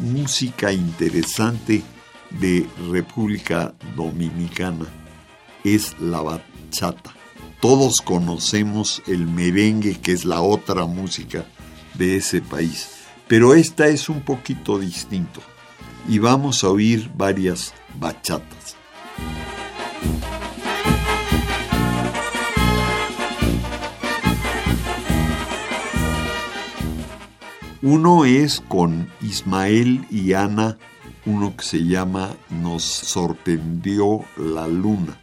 música interesante de República Dominicana es la bachata. Todos conocemos el merengue, que es la otra música de ese país, pero esta es un poquito distinto y vamos a oír varias bachatas. Uno es con Ismael y Ana, uno que se llama Nos sorprendió la luna.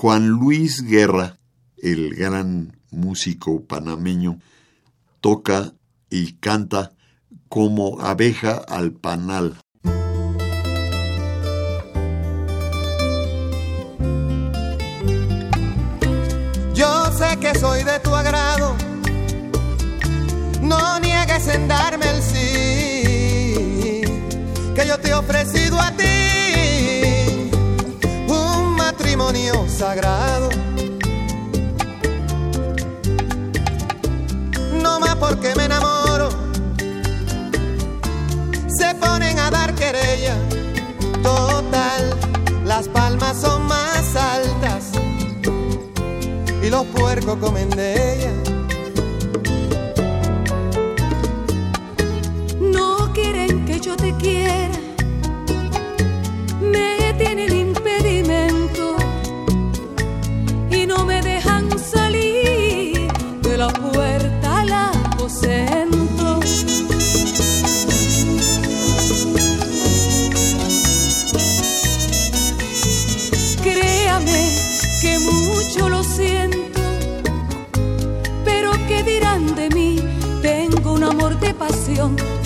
Juan Luis Guerra, el gran músico panameño, toca y canta como abeja al panal. Yo sé que soy de tu agrado, no niegues en darme el sí, que yo te he ofrecido a ti sagrado. No más porque me enamoro, se ponen a dar querella. Total, las palmas son más altas y los puercos comen de ella. No quieren que yo te quiera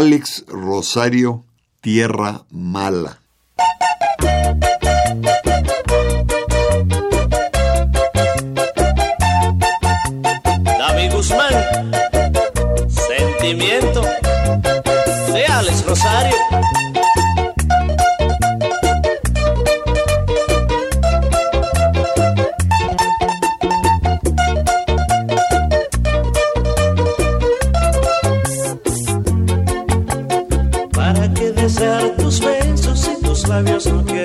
Alex Rosario Tierra Mala. labios no que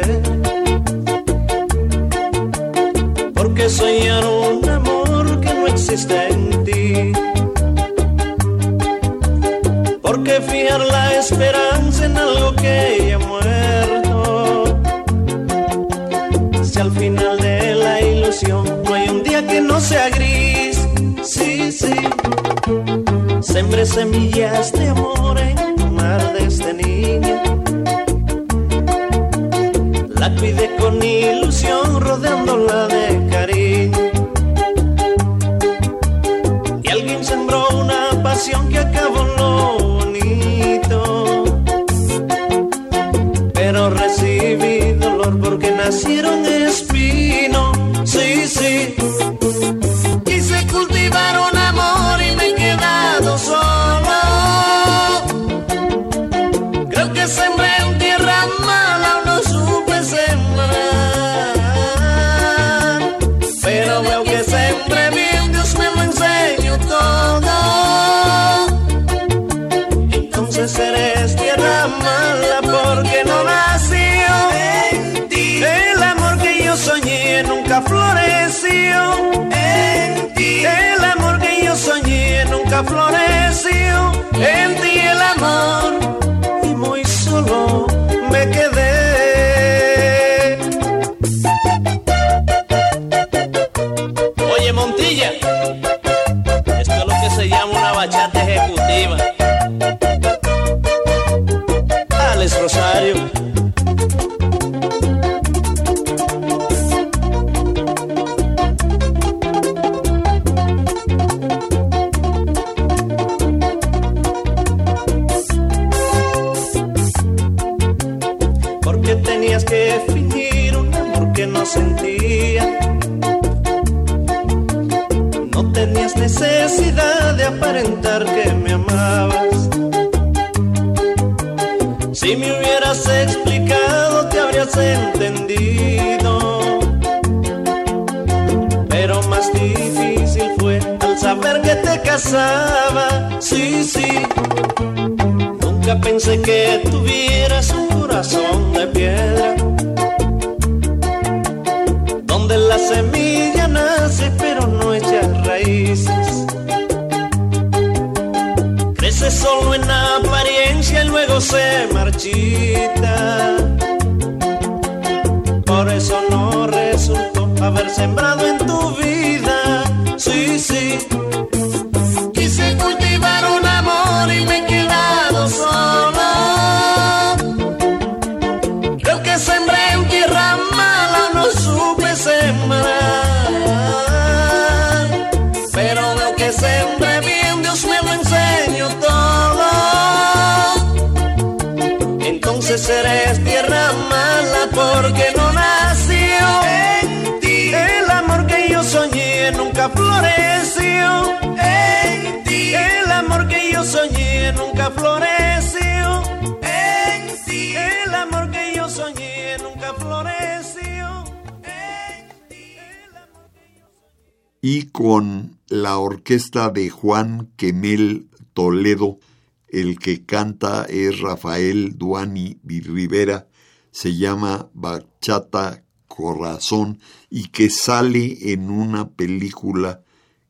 orquesta de Juan Quemel Toledo, el que canta es Rafael Duani Rivera, se llama Bachata Corazón y que sale en una película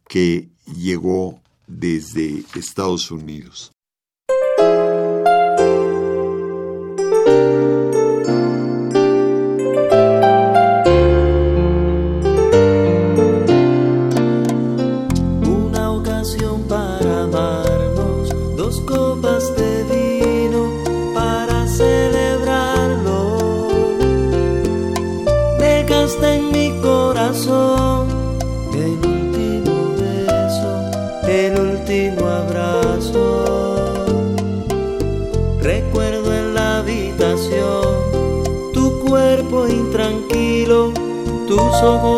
que llegó desde Estados Unidos. 소고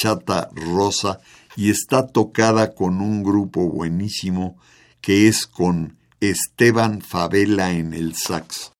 Bachata Rosa y está tocada con un grupo buenísimo que es con Esteban Favela en el sax.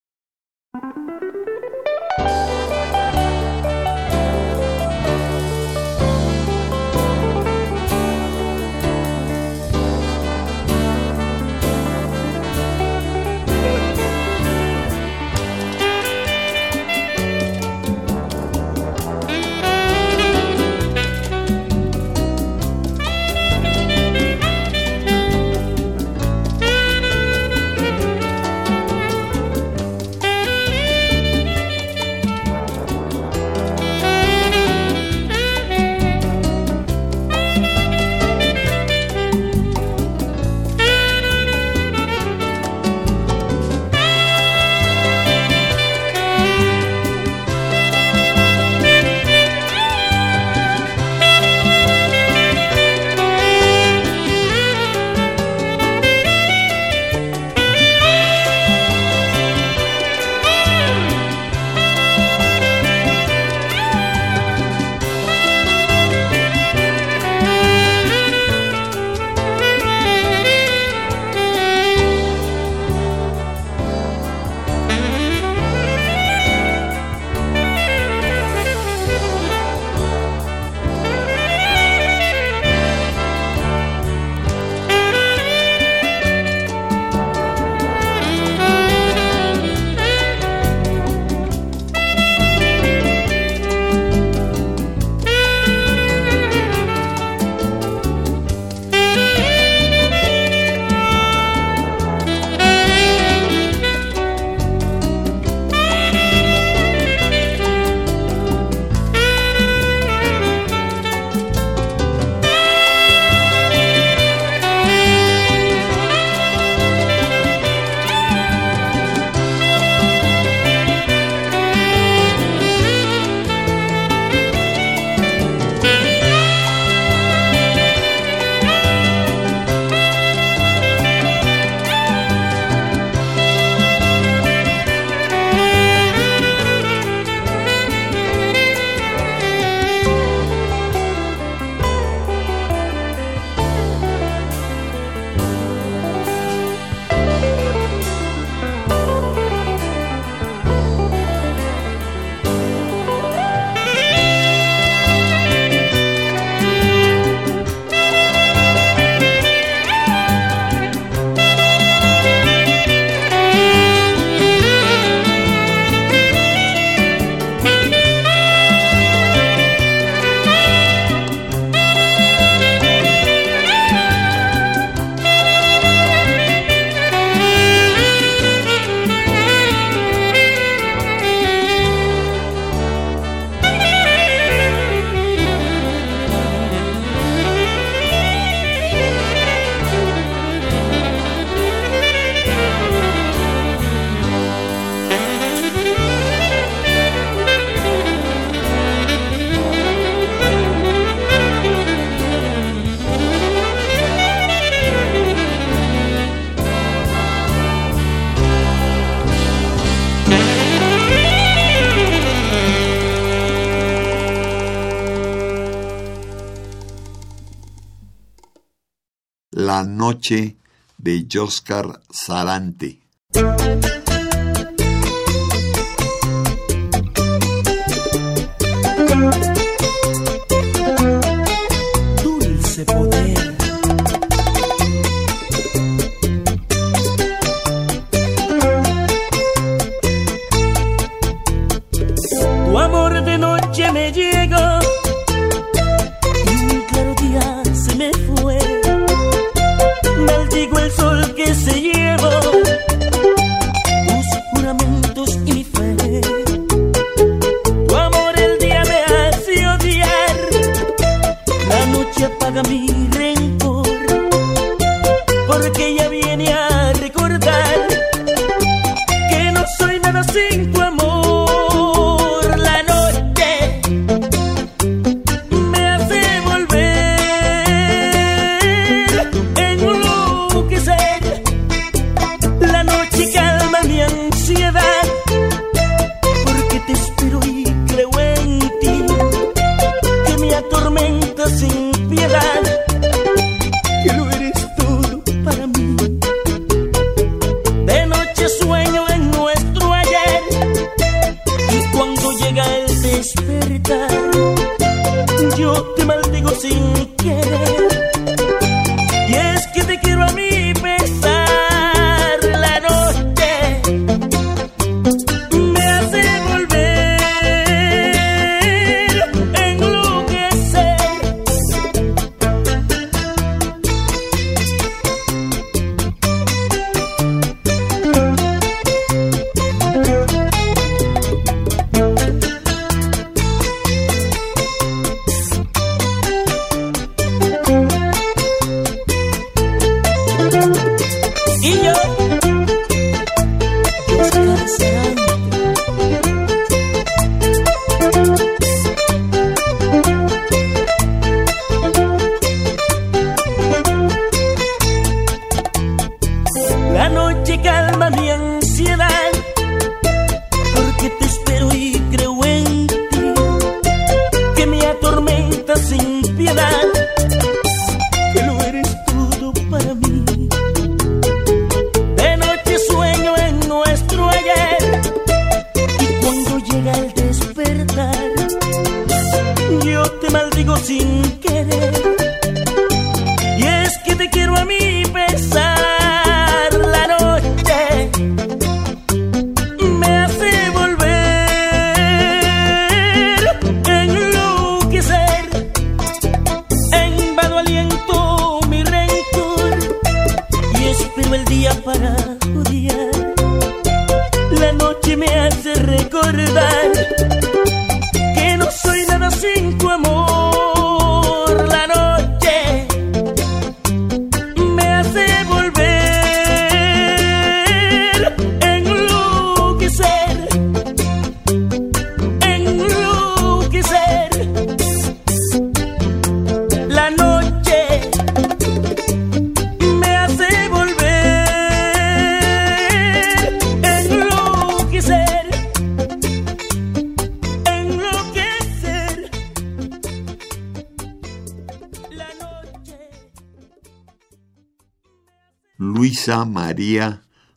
Noche de Joscar Sarante.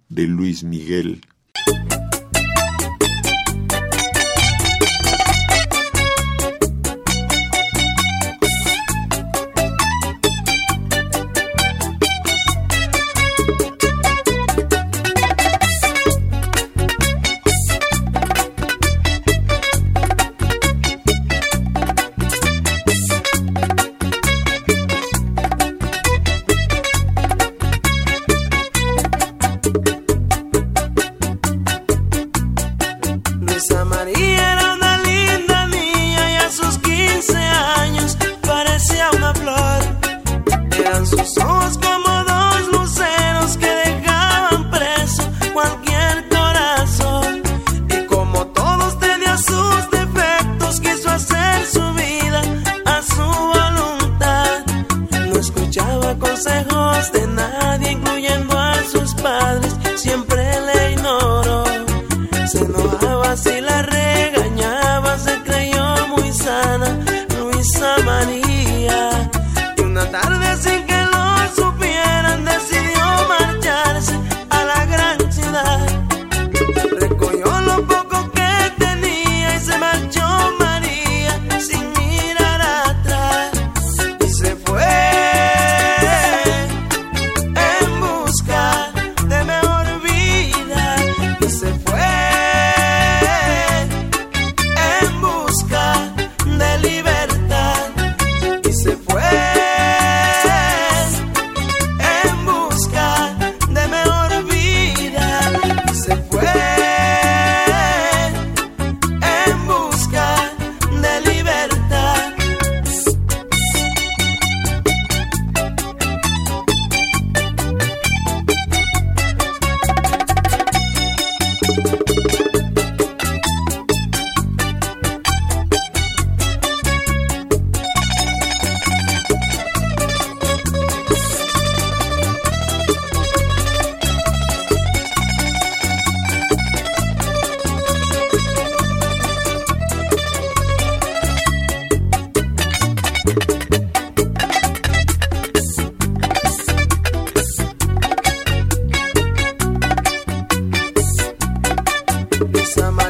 De Luis Miguel. summer.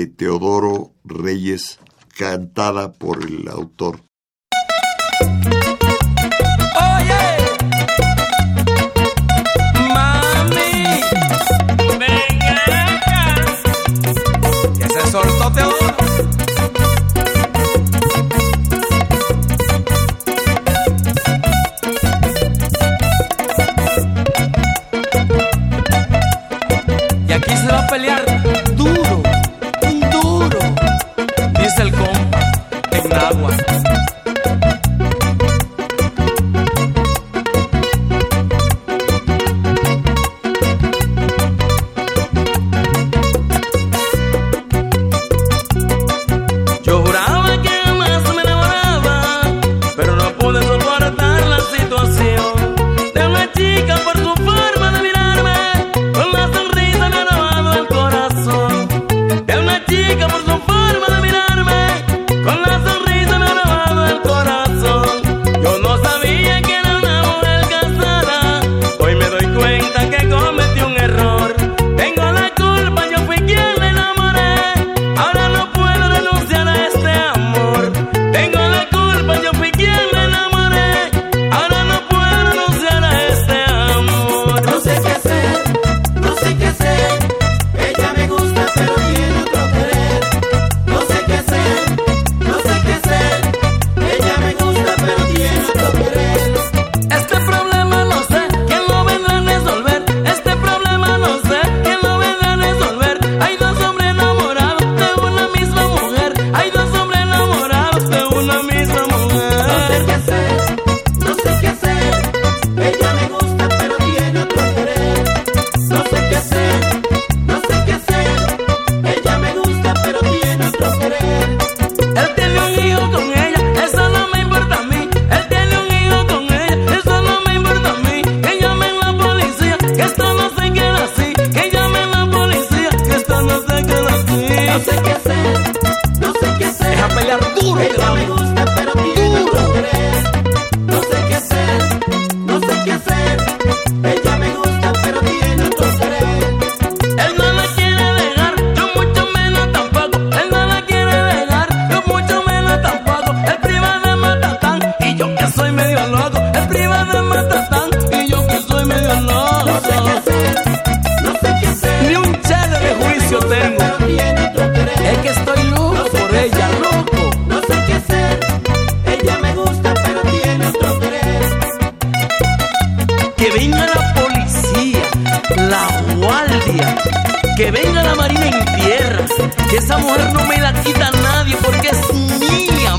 de Teodoro Reyes, cantada por el autor. pelear agua. Que venga la marina en tierra, que esa mujer no me la quita nadie porque es mía,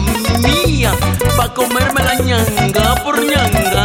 mía, pa' comerme la ñanga por ñanga.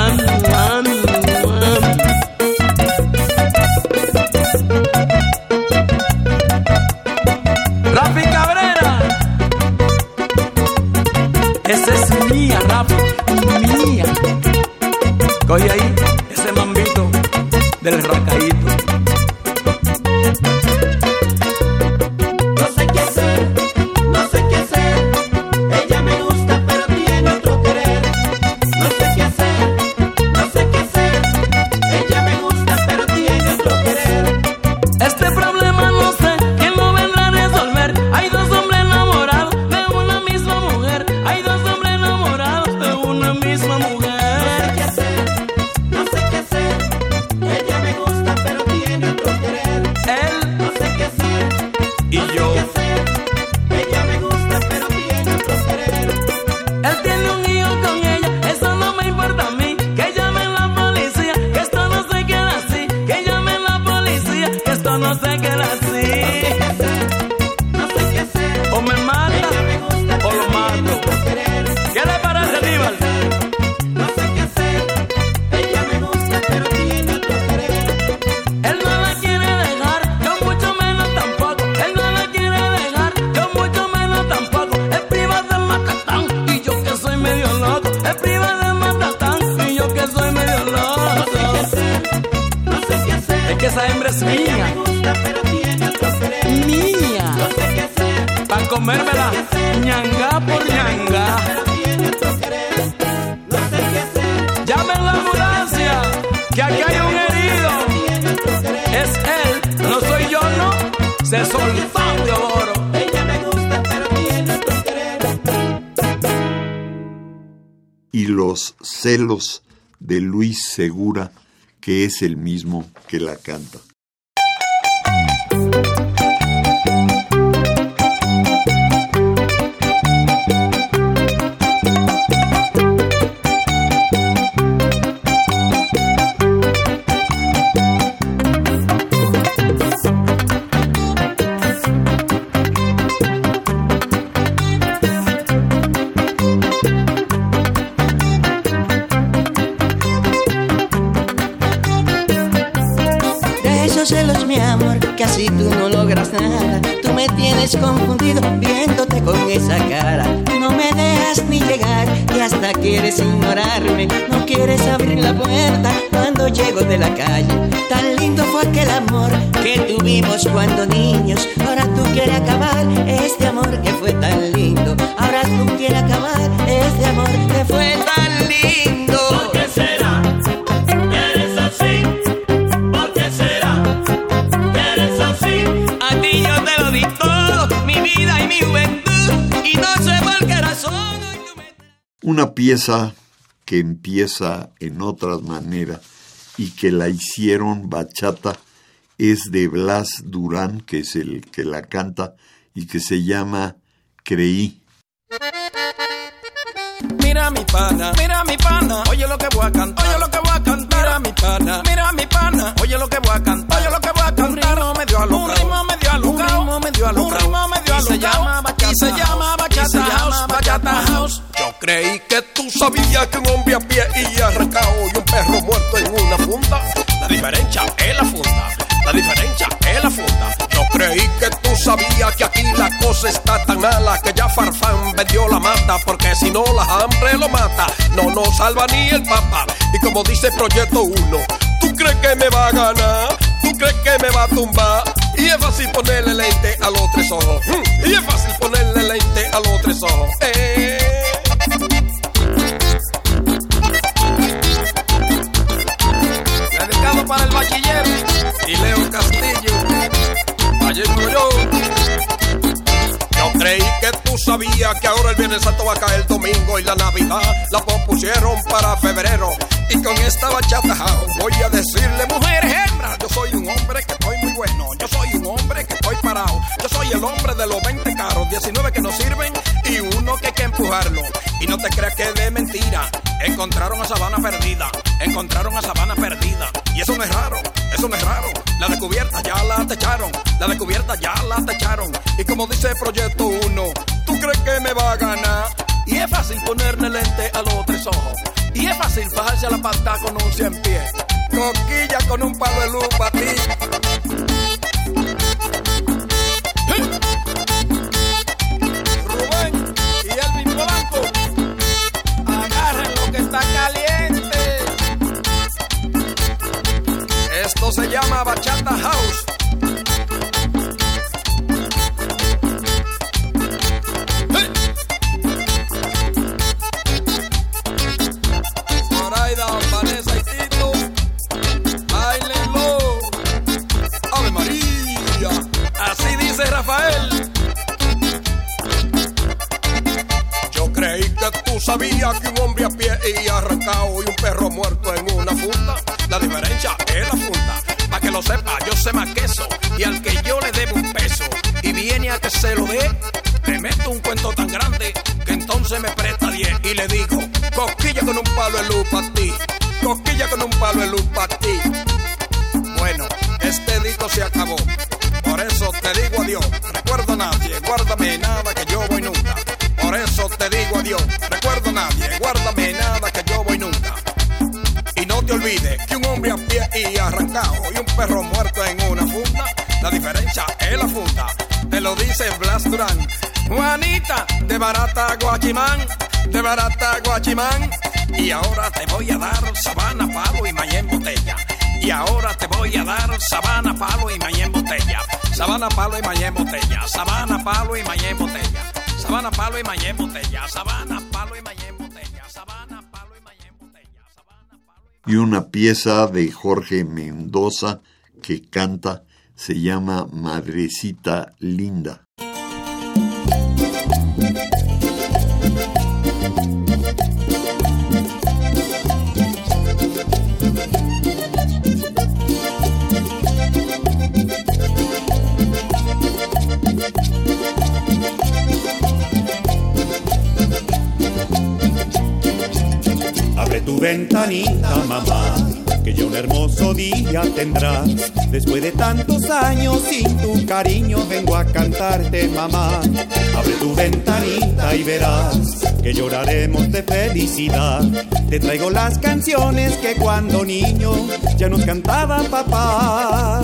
Es que esa hembra es Ella me mía, gusta, pero tiene otro querer. No mía. sé qué hacer, Pa' comérmela, ñanga por ñanga. pero tiene otro querer. No sé qué hacer, Llamen la ambulancia, que aquí hay un herido. Es él, no soy yo, no. Se soltó de oro. Ella me gusta, pero tiene otro querer. y los celos de Luis Segura, que es el mismo que la canta. Confundido viéndote con esa cara. No me dejas ni llegar y hasta quieres ignorarme. No quieres abrir la puerta cuando llego de la calle. Tan lindo fue aquel amor que tuvimos cuando niños. Ahora tú quieres acabar este amor que fue tan lindo. Ahora tú quieres acabar este amor que fue tan que empieza en otras maneras y que la hicieron bachata es de Blas Durán, que es el que la canta y que se llama Creí. Mira mi pana, mira mi pana, oye lo que voy a cantar, oye lo que voy a cantar. Mira mi pana, mira mi pana, oye lo que voy a cantar, oye lo que voy a cantar. Un ritmo medio alocado, un ritmo medio alocado, un ritmo medio alocado, un ritmo medio alocado. Y se llama bachata, y se llama bachata house, bachata house. Yo creí que tú sabías que un hombre a pie y arrancado y un perro muerto en una funda. La diferencia es la funda, la diferencia es la funda. Creí que tú sabías que aquí la cosa está tan mala que ya Farfán vendió la mata porque si no la hambre lo mata. No nos salva ni el papa. Y como dice Proyecto 1, ¿tú crees que me va a ganar? ¿Tú crees que me va a tumbar? Y es fácil ponerle lente a los tres ojos. Mm, Y es fácil ponerle lente a los tres ojos. Eh. Dedicado para el bachiller y Leo Castillo. Allí estoy yo. Yo creí que tú sabías que ahora el Viernes Santo va a caer el domingo y la Navidad la pospusieron para febrero. Y con esta bachata voy a decirle, mujeres, hembras, yo soy un hombre que estoy muy bueno. Yo soy un hombre que estoy parado. Yo soy el hombre de los 20 carros, 19 que nos sirven y uno que hay que empujarlo. No te creas que es de mentira. Encontraron a Sabana perdida. Encontraron a Sabana perdida. Y eso no es raro, eso no es raro. La descubierta ya la techaron. La descubierta ya la techaron. Y como dice Proyecto 1, ¿tú crees que me va a ganar? Y es fácil ponerle lente a los tres ojos. Y es fácil bajarse a la pata con un cien pies. Coquilla con un palo de luz para ti. Rubén y Elvin que caliente. Esto se llama Bachata House. ¡Hey! Zoraida, Vanessa y Tito, bailenlo. Ave María, así dice Rafael. Yo creí que tú y arrancado y un perro muerto en una funda. La diferencia es la funda. Para que lo sepa, yo sé más que eso. Y al que yo le debo un peso y viene a que se lo dé, te meto un cuento tan grande que entonces me presta 10 y le digo, cosquilla con un palo de luz para ti. Cosquilla con un palo de luz barata guachimán, de barata guachimán. Y ahora te voy a dar sabana, palo y en botella. Y ahora te voy a dar sabana, palo y en botella. Sabana, palo y en botella. Sabana, palo y en botella. Sabana, palo y en botella. Sabana, palo y en botella. Sabana, palo y en botella. Y una pieza de Jorge Mendoza que canta se llama Madrecita Linda. Tu ventanita, mamá, que ya un hermoso día tendrás. Después de tantos años sin tu cariño vengo a cantarte, mamá. Abre tu ventanita y verás que lloraremos de felicidad. Te traigo las canciones que cuando niño ya nos cantaba papá.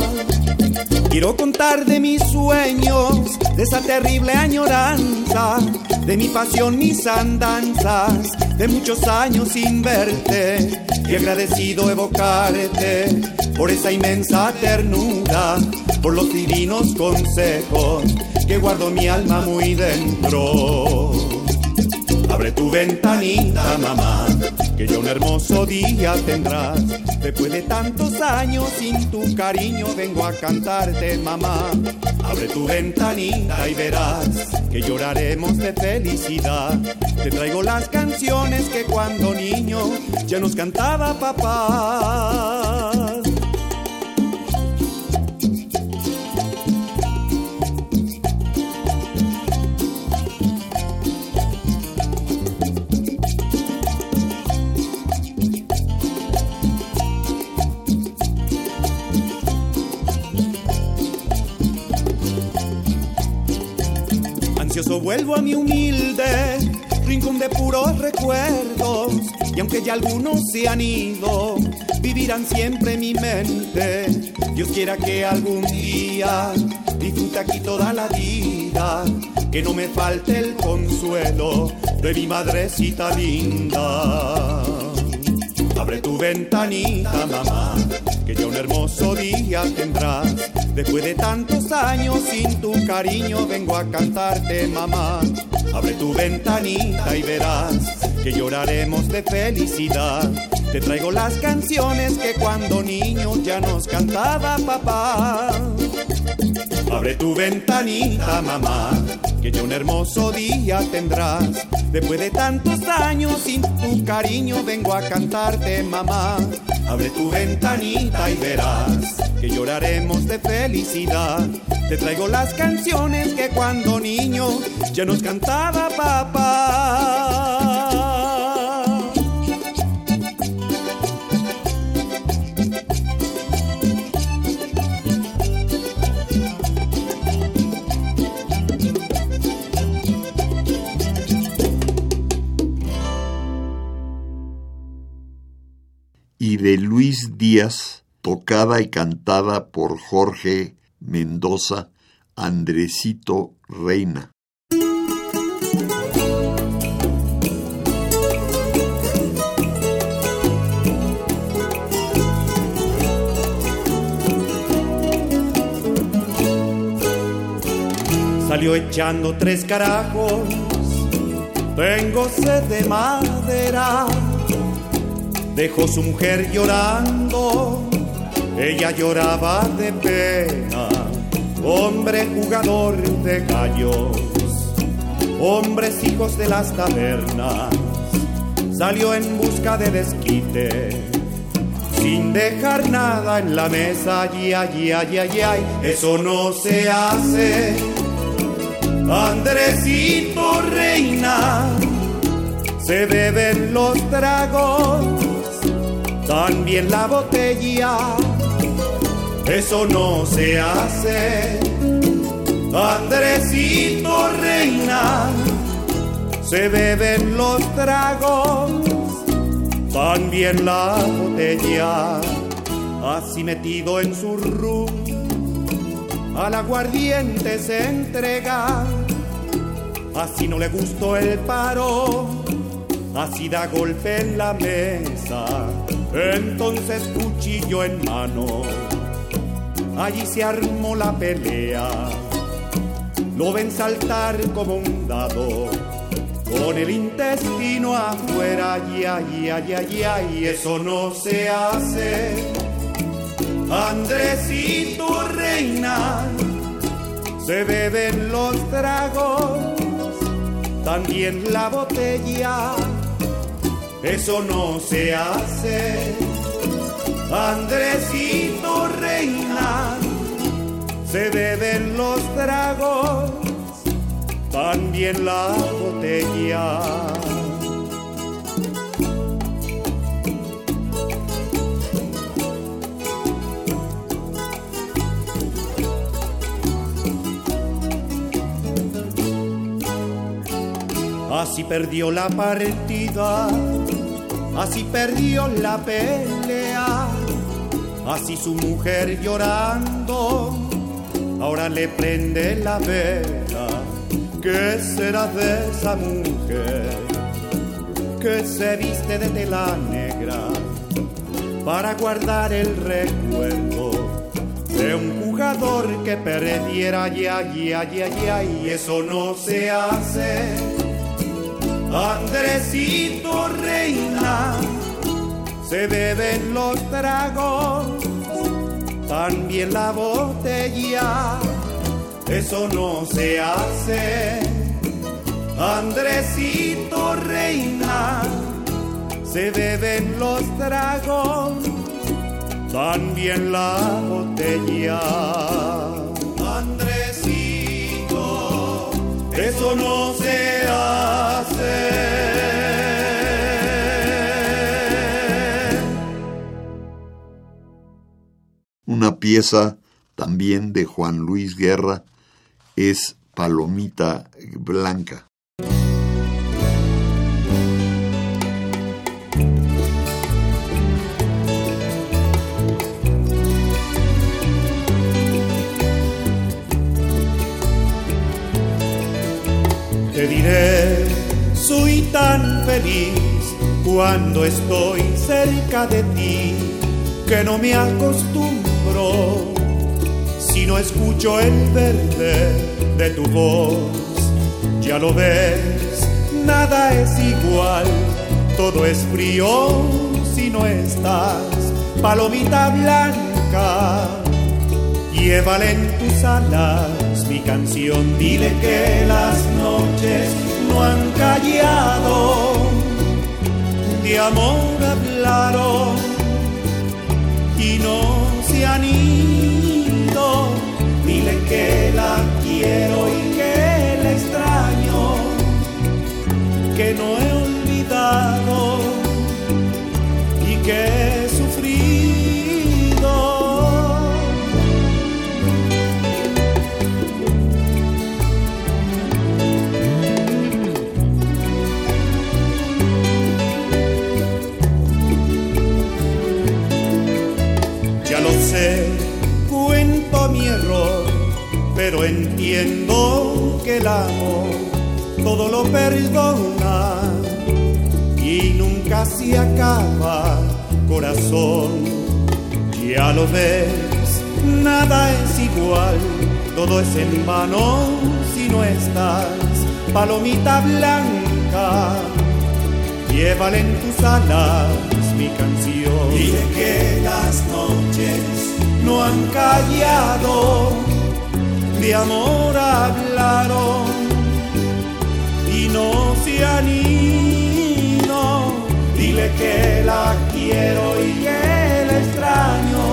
Quiero contar de mis sueños, de esa terrible añoranza, de mi pasión, mis andanzas, de muchos años sin verte y agradecido evocarte por esa inmensa ternura, por los divinos consejos que guardo mi alma muy dentro. Abre tu ventanita, mamá, que ya un hermoso día tendrás. Después de tantos años sin tu cariño vengo a cantarte, mamá. Abre tu ventanita y verás que lloraremos de felicidad. Te traigo las canciones que cuando niño ya nos cantaba papá. Ansioso vuelvo a mi humilde rincón de puros recuerdos y aunque ya algunos se han ido, vivirán siempre en mi mente. Dios quiera que algún día disfrute aquí toda la vida, que no me falte el consuelo de mi madrecita linda. Abre tu ventanita, mamá, que ya un hermoso día tendrás. Después de tantos años sin tu cariño vengo a cantarte, mamá. Abre tu ventanita y verás que lloraremos de felicidad. Te traigo las canciones que cuando niño ya nos cantaba papá. Abre tu ventanita, mamá, que ya un hermoso día tendrás. Después de tantos años sin tu cariño vengo a cantarte, mamá. Abre tu ventanita y verás que lloraremos de felicidad. Te traigo las canciones que cuando niño ya nos cantaba papá. De Luis Díaz, tocada y cantada por Jorge Mendoza, Andresito Reina. Salió echando tres carajos, tengo sed de madera dejó su mujer llorando, ella lloraba de pena, hombre jugador de gallos, hombres hijos de las tabernas, salió en busca de desquite. Sin dejar nada en la mesa, ay, ay, ay, ay, ay, eso no se hace. Andresito reina, se beben los tragos también la botella. Eso no se hace. Andresito reina, se beben los tragos, también la botella. Así metido en su rum, al aguardiente se entrega. Así no le gustó el paro, así da golpe en la mesa entonces cuchillo en mano, allí se armó la pelea. Lo ven saltar como un dado, con el intestino afuera, ay, ay, ay, ay, ay, eso no se hace. Andresito reina, se beben los tragos, también la botella eso no se hace. Andresito reina, se beben los tragos, también la botella. Así perdió la partida así perdió la pelea, así su mujer llorando, ahora le prende la vela. ¿Qué será de esa mujer que se viste de tela negra para guardar el recuerdo de un jugador que perdiera? Ya, ya, ya, ya, y eso no se hace Andresito reina, se beben los tragos, también la botella, eso no se hace. Andresito reina, se beben los tragos, también la botella. Eso no se hace. Una pieza también de Juan Luis Guerra es Palomita Blanca. Tan feliz cuando estoy cerca de ti que no me acostumbro si no escucho el verde de tu voz. Ya lo ves, nada es igual, todo es frío si no estás, palomita blanca. Llévale en tus alas mi canción, dile que las noches no han callado, de amor hablaron y no se han ido. Dile que la quiero y que la extraño, que no he olvidado y que todo lo perdona y nunca se acaba, corazón. Ya lo ves, nada es igual, todo es en vano si no estás, palomita blanca. Llévale en tus alas mi canción. Dile que las noches no han callado, de amor hablaron no se han ido. Dile que la quiero y que la extraño,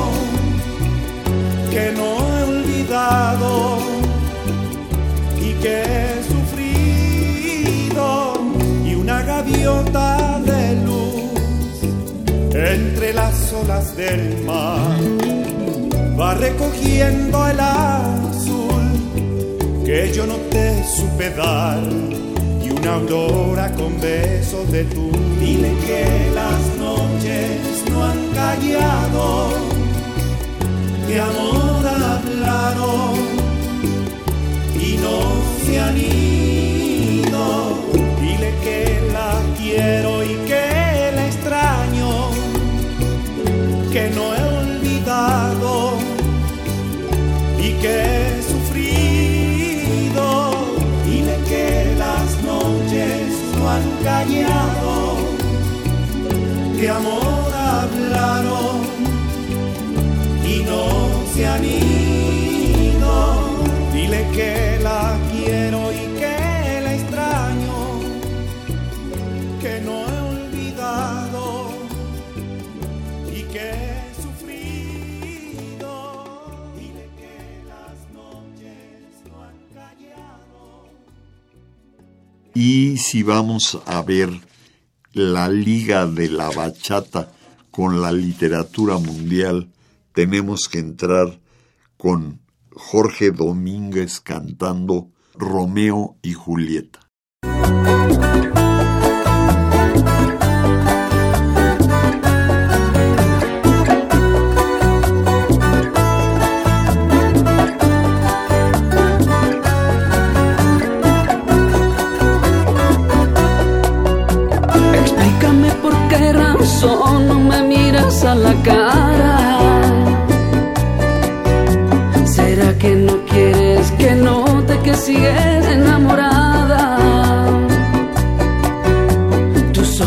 que no he olvidado y que he sufrido. Y una gaviota de luz entre las olas del mar va recogiendo el azul que yo no te supe dar una aurora con besos de tu. Dile que las noches no han callado de amor hablaron y no se han ido. Dile que la quiero y que la extraño que no he amor hablaron y no se han ido. Dile que la quiero y que la extraño, que no he olvidado y que he sufrido. Dile que las noches no han callado. Y si vamos a ver la liga de la bachata con la literatura mundial, tenemos que entrar con Jorge Domínguez cantando Romeo y Julieta.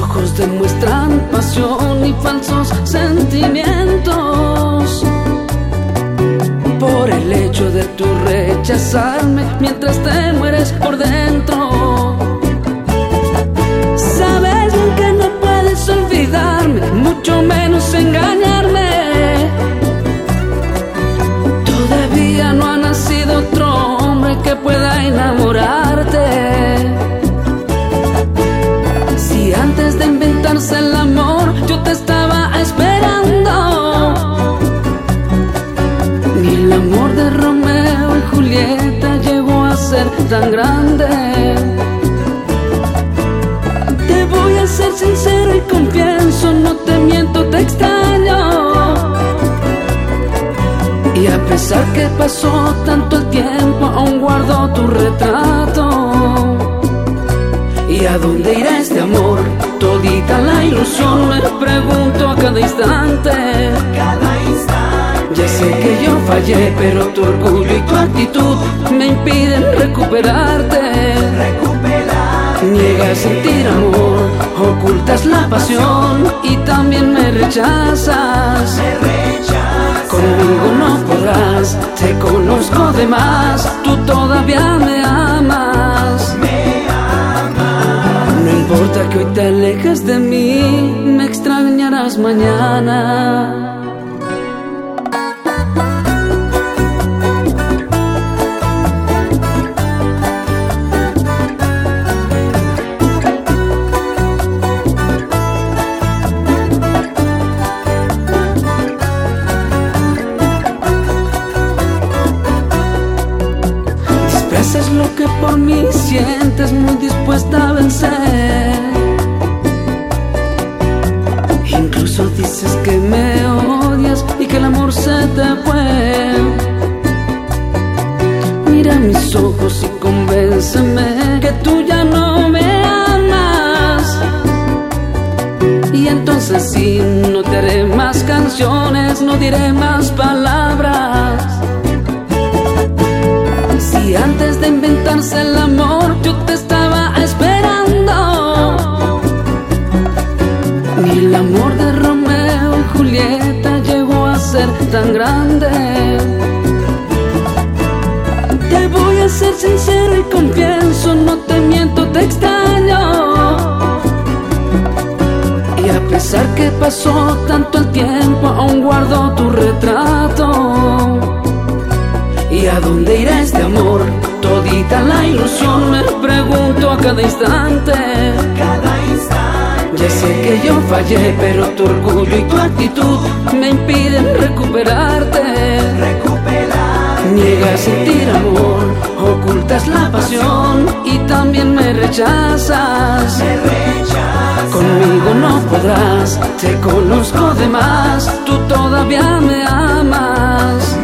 Ojos demuestran pasión y falsos sentimientos. Por el hecho de tu rechazarme mientras te mueres por dentro. Sabes bien que no puedes olvidarme, mucho menos engañarme. Todavía no ha nacido otro hombre que pueda enamorarte. Pasó tanto el tiempo, aún guardo tu retrato. ¿Y a dónde irá este amor? Todita la ilusión, me pregunto a cada instante. Ya sé que yo fallé, pero tu orgullo y tu actitud me impiden recuperarte. Niegas sentir amor, ocultas la pasión y también me rechazas. Conmigo no podrás, te conozco de más, tú todavía me amas. No importa que hoy te alejes de mí, me extrañarás mañana. Más palabras. Si antes de inventarse el amor yo te estaba esperando. Ni el amor de Romeo y Julieta llegó a ser tan grande. Te voy a ser sincero y confieso, no te miento, te extraño. Pesar que pasó tanto el tiempo, aún guardo tu retrato. ¿Y a dónde irá este amor? Todita la ilusión me pregunto a cada instante. Cada instante. Ya sé que yo fallé, pero tu orgullo y tu actitud me impiden recuperarte. Niegas sentir amor, ocultas la pasión y también me rechazas. Me rechazas. Conmigo no podrás, te conozco de más, tú todavía me amas.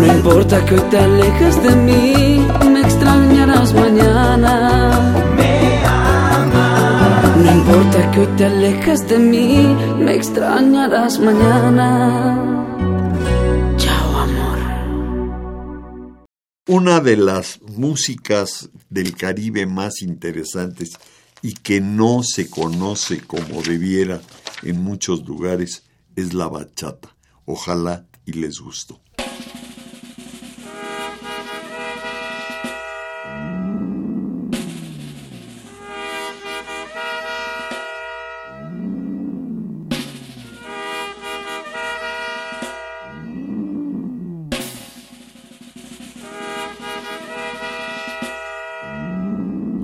No importa que hoy te alejes de mí, me extrañarás mañana. Me amas. No importa que hoy te alejes de mí, me extrañarás mañana. Una de las músicas del Caribe más interesantes y que no se conoce como debiera en muchos lugares es la bachata. Ojalá y les gustó.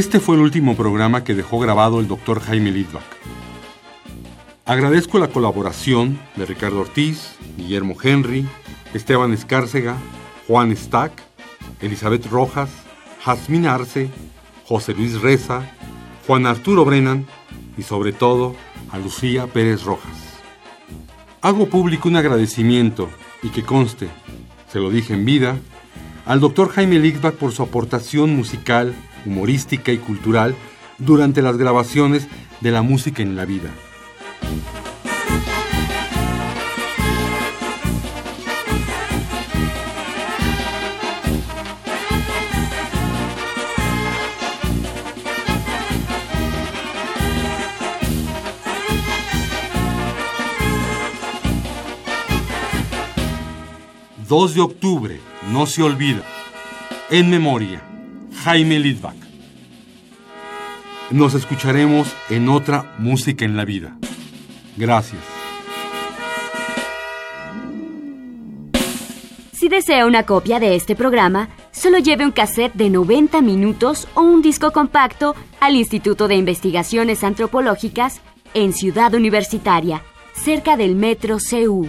Este fue el último programa que dejó grabado el doctor Jaime Lidbach. Agradezco la colaboración de Ricardo Ortiz, Guillermo Henry, Esteban Escárcega, Juan Stack, Elizabeth Rojas, Jazmín Arce, José Luis Reza, Juan Arturo Brennan y sobre todo a Lucía Pérez Rojas. Hago público un agradecimiento y que conste, se lo dije en vida, al doctor Jaime Lidbach por su aportación musical humorística y cultural durante las grabaciones de La Música en la Vida. ...2 de octubre, no se olvida... ...en memoria... Jaime Lidbach. Nos escucharemos en otra Música en la Vida. Gracias. Si desea una copia de este programa, solo lleve un cassette de 90 minutos o un disco compacto al Instituto de Investigaciones Antropológicas en Ciudad Universitaria, cerca del Metro CU.